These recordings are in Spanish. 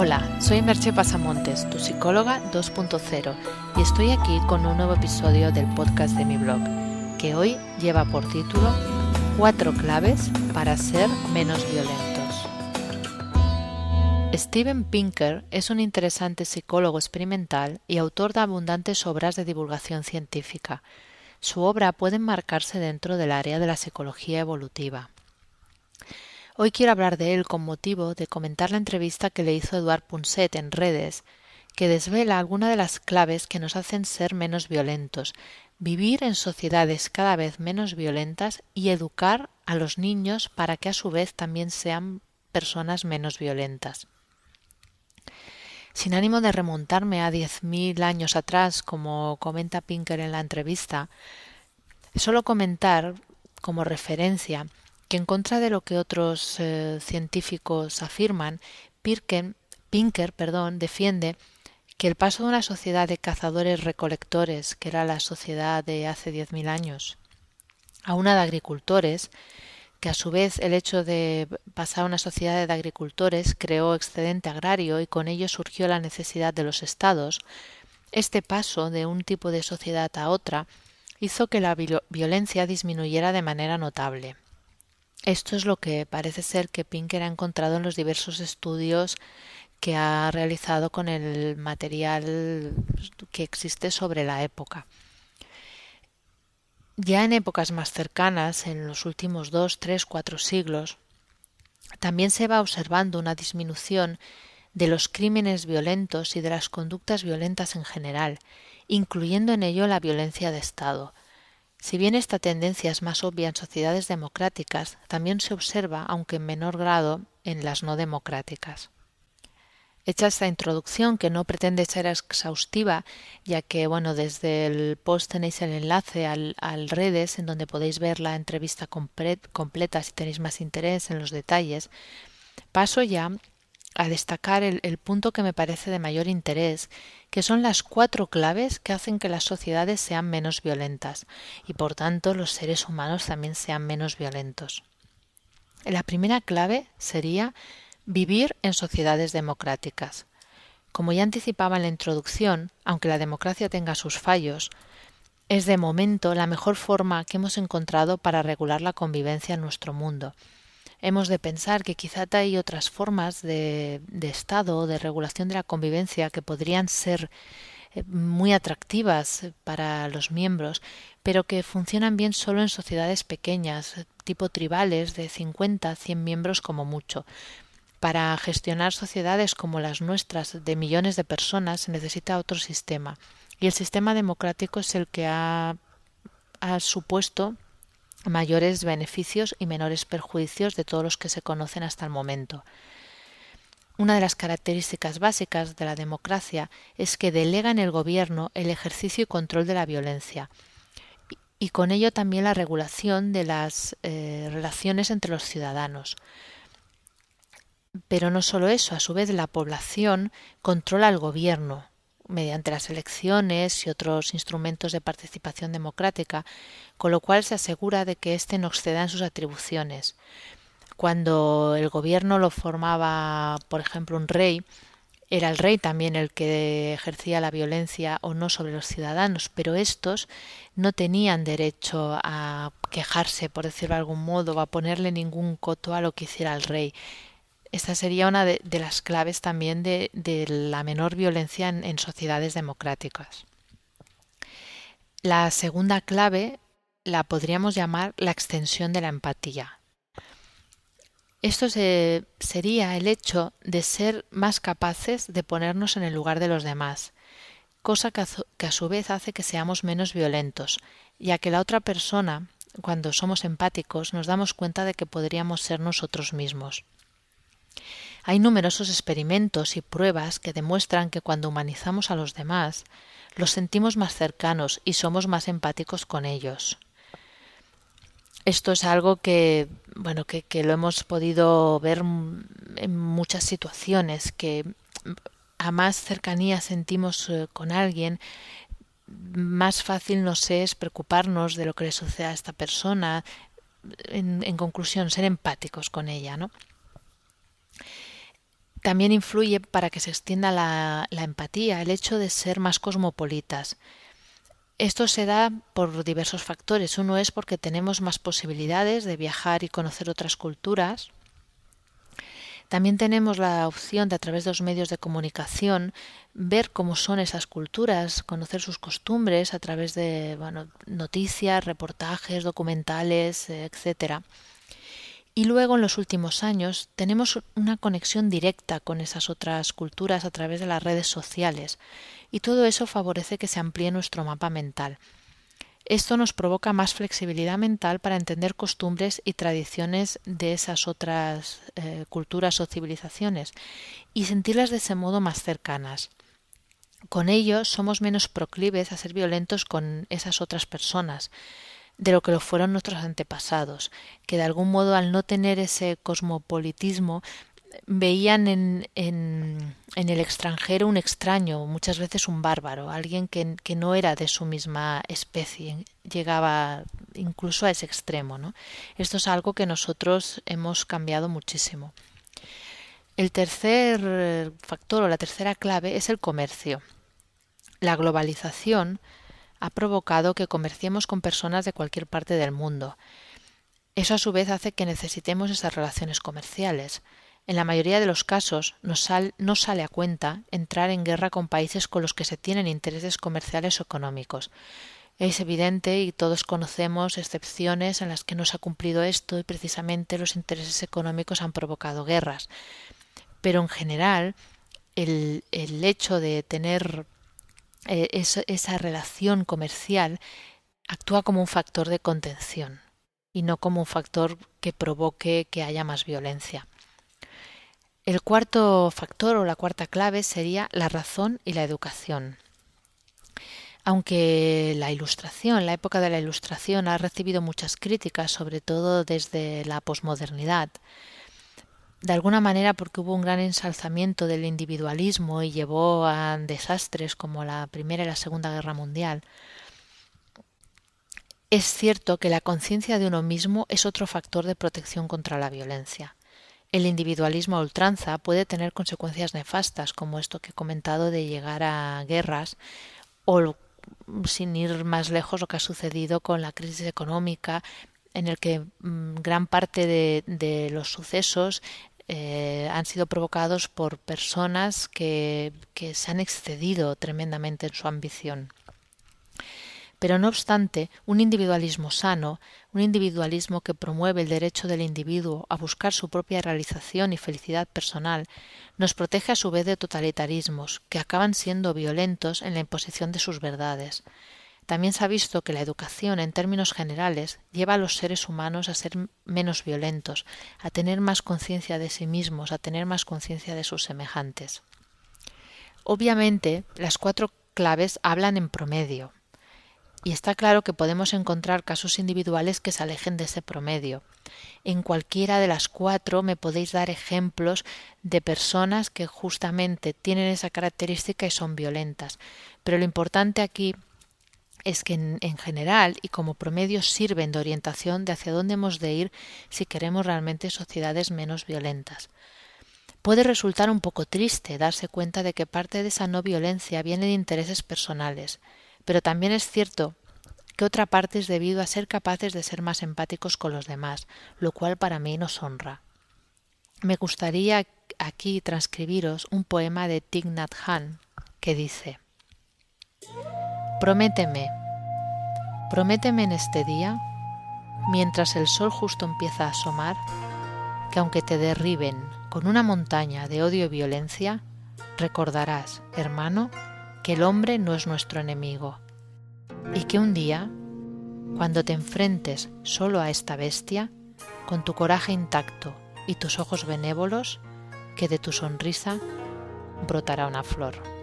Hola, soy Merche Pasamontes, tu psicóloga 2.0, y estoy aquí con un nuevo episodio del podcast de mi blog, que hoy lleva por título Cuatro claves para ser menos violentos. Steven Pinker es un interesante psicólogo experimental y autor de abundantes obras de divulgación científica. Su obra puede enmarcarse dentro del área de la psicología evolutiva. Hoy quiero hablar de él con motivo de comentar la entrevista que le hizo Eduard Punset en redes, que desvela algunas de las claves que nos hacen ser menos violentos, vivir en sociedades cada vez menos violentas y educar a los niños para que a su vez también sean personas menos violentas. Sin ánimo de remontarme a diez mil años atrás, como comenta Pinker en la entrevista, solo comentar como referencia que en contra de lo que otros eh, científicos afirman, Pinker perdón, defiende que el paso de una sociedad de cazadores-recolectores, que era la sociedad de hace diez mil años, a una de agricultores, que a su vez el hecho de pasar a una sociedad de agricultores creó excedente agrario y con ello surgió la necesidad de los estados, este paso de un tipo de sociedad a otra hizo que la violencia disminuyera de manera notable. Esto es lo que parece ser que Pinker ha encontrado en los diversos estudios que ha realizado con el material que existe sobre la época. Ya en épocas más cercanas, en los últimos dos, tres, cuatro siglos, también se va observando una disminución de los crímenes violentos y de las conductas violentas en general, incluyendo en ello la violencia de Estado, si bien esta tendencia es más obvia en sociedades democráticas, también se observa, aunque en menor grado, en las no democráticas. Hecha esta introducción, que no pretende ser exhaustiva, ya que, bueno, desde el post tenéis el enlace al, redes, en donde podéis ver la entrevista completa si tenéis más interés en los detalles, paso ya a destacar el, punto que me parece de mayor interés, que son las cuatro claves que hacen que las sociedades sean menos violentas y por tanto los seres humanos también sean menos violentos. La primera clave sería vivir en sociedades democráticas. Como ya anticipaba en la introducción, aunque la democracia tenga sus fallos, es de momento la mejor forma que hemos encontrado para regular la convivencia en nuestro mundo hemos de pensar que quizá hay otras formas de, Estado de regulación de la convivencia que podrían ser eh, muy atractivas para los miembros, pero que funcionan bien solo en sociedades pequeñas, tipo tribales de 50 100 miembros como mucho. Para gestionar sociedades como las nuestras de millones de personas se necesita otro sistema, y el sistema democrático es el que ha supuesto mayores beneficios y menores perjuicios de todos los que se conocen hasta el momento. Una de las características básicas de la democracia es que delega en el gobierno el ejercicio y control de la violencia y con ello también la regulación de las eh, relaciones entre los ciudadanos. Pero no solo eso, a su vez la población controla al gobierno, mediante las elecciones y otros instrumentos de participación democrática, con lo cual se asegura de que éste no exceda en sus atribuciones. Cuando el gobierno lo formaba, por ejemplo, un rey, era el rey también el que ejercía la violencia o no sobre los ciudadanos, pero estos no tenían derecho a quejarse, por decirlo de algún modo, o a ponerle ningún coto a lo que hiciera el rey. Esta sería una de, las claves también de, la menor violencia en, sociedades democráticas. La segunda clave la podríamos llamar la extensión de la empatía. Esto sería el hecho de ser más capaces de ponernos en el lugar de los demás, cosa que a, su vez hace que seamos menos violentos, ya que la otra persona, cuando somos empáticos, nos damos cuenta de que podríamos ser nosotros mismos. Hay numerosos experimentos y pruebas que demuestran que cuando humanizamos a los demás, los sentimos más cercanos y somos más empáticos con ellos. Esto es algo que, bueno, que, lo hemos podido ver en muchas situaciones, que a más cercanía sentimos eh, con alguien, más fácil nos es preocuparnos de lo que le sucede a esta persona, en, en conclusión, ser empáticos con ella, ¿no? También influye para que se extienda la, empatía el hecho de ser más cosmopolitas. Esto se da por diversos factores. Uno es porque tenemos más posibilidades de viajar y conocer otras culturas. También tenemos la opción de a través de los medios de comunicación ver cómo son esas culturas, conocer sus costumbres a través de noticias, reportajes, documentales, etcétera. Y luego en los últimos años tenemos una conexión directa con esas otras culturas a través de las redes sociales y todo eso favorece que se amplíe nuestro mapa mental. Esto nos provoca más flexibilidad mental para entender costumbres y tradiciones de esas otras eh, culturas o civilizaciones y sentirlas de ese modo más cercanas. Con ello somos menos proclives a ser violentos con esas otras personas, de lo que lo fueron nuestros antepasados, que de algún modo al no tener ese cosmopolitismo veían en, en, el extranjero un extraño, muchas veces un bárbaro, alguien que, que, no era de su misma especie, llegaba incluso a ese extremo. ¿no? Esto es algo que nosotros hemos cambiado muchísimo. El tercer factor o la tercera clave es el comercio. La globalización ha provocado que comerciemos con personas de cualquier parte del mundo. Eso a su vez hace que necesitemos esas relaciones comerciales. En la mayoría de los casos no sale a cuenta entrar en guerra con países con los que se tienen intereses comerciales o económicos. Es evidente y todos conocemos excepciones en las que no se ha cumplido esto y precisamente los intereses económicos han provocado guerras. Pero en general, el, el hecho de tener eh, esa relación comercial actúa como un factor de contención y no como un factor que provoque que haya más violencia. El cuarto factor o la cuarta clave sería la razón y la educación. Aunque la ilustración, la época de la ilustración ha recibido muchas críticas, sobre todo desde la posmodernidad, de alguna manera porque hubo un gran ensalzamiento del individualismo y llevó a desastres como la Primera y la Segunda Guerra Mundial. Es cierto que la conciencia de uno mismo es otro factor de protección contra la violencia. El individualismo a ultranza puede tener consecuencias nefastas, como esto que he comentado de llegar a guerras, o sin ir más lejos lo que ha sucedido con la crisis económica en el que mm, gran parte de, de los sucesos eh, han sido provocados por personas que, que se han excedido tremendamente en su ambición. Pero no obstante, un individualismo sano, un individualismo que promueve el derecho del individuo a buscar su propia realización y felicidad personal, nos protege a su vez de totalitarismos que acaban siendo violentos en la imposición de sus verdades. También se ha visto que la educación, en términos generales, lleva a los seres humanos a ser menos violentos, a tener más conciencia de sí mismos, a tener más conciencia de sus semejantes. Obviamente, las cuatro claves hablan en promedio, y está claro que podemos encontrar casos individuales que se alejen de ese promedio. En cualquiera de las cuatro me podéis dar ejemplos de personas que justamente tienen esa característica y son violentas. Pero lo importante aquí es que en, en, general y como promedio sirven de orientación de hacia dónde hemos de ir si queremos realmente sociedades menos violentas. Puede resultar un poco triste darse cuenta de que parte de esa no violencia viene de intereses personales, pero también es cierto que otra parte es debido a ser capaces de ser más empáticos con los demás, lo cual para mí nos honra. Me gustaría aquí transcribiros un poema de Thich Nhat Hanh que dice Prométeme, prométeme en este día, mientras el sol justo empieza a asomar, que aunque te derriben con una montaña de odio y violencia, recordarás, hermano, que el hombre no es nuestro enemigo, y que un día, cuando te enfrentes solo a esta bestia, con tu coraje intacto y tus ojos benévolos, que de tu sonrisa brotará una flor.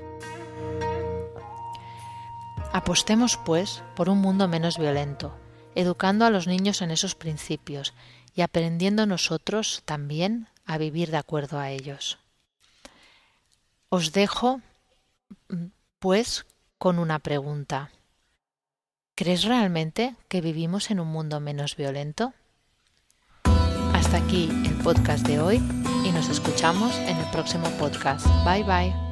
Apostemos, pues, por un mundo menos violento, educando a los niños en esos principios y aprendiendo nosotros también a vivir de acuerdo a ellos. Os dejo, pues, con una pregunta. ¿Crees realmente que vivimos en un mundo menos violento? Hasta aquí el podcast de hoy y nos escuchamos en el próximo podcast. Bye bye.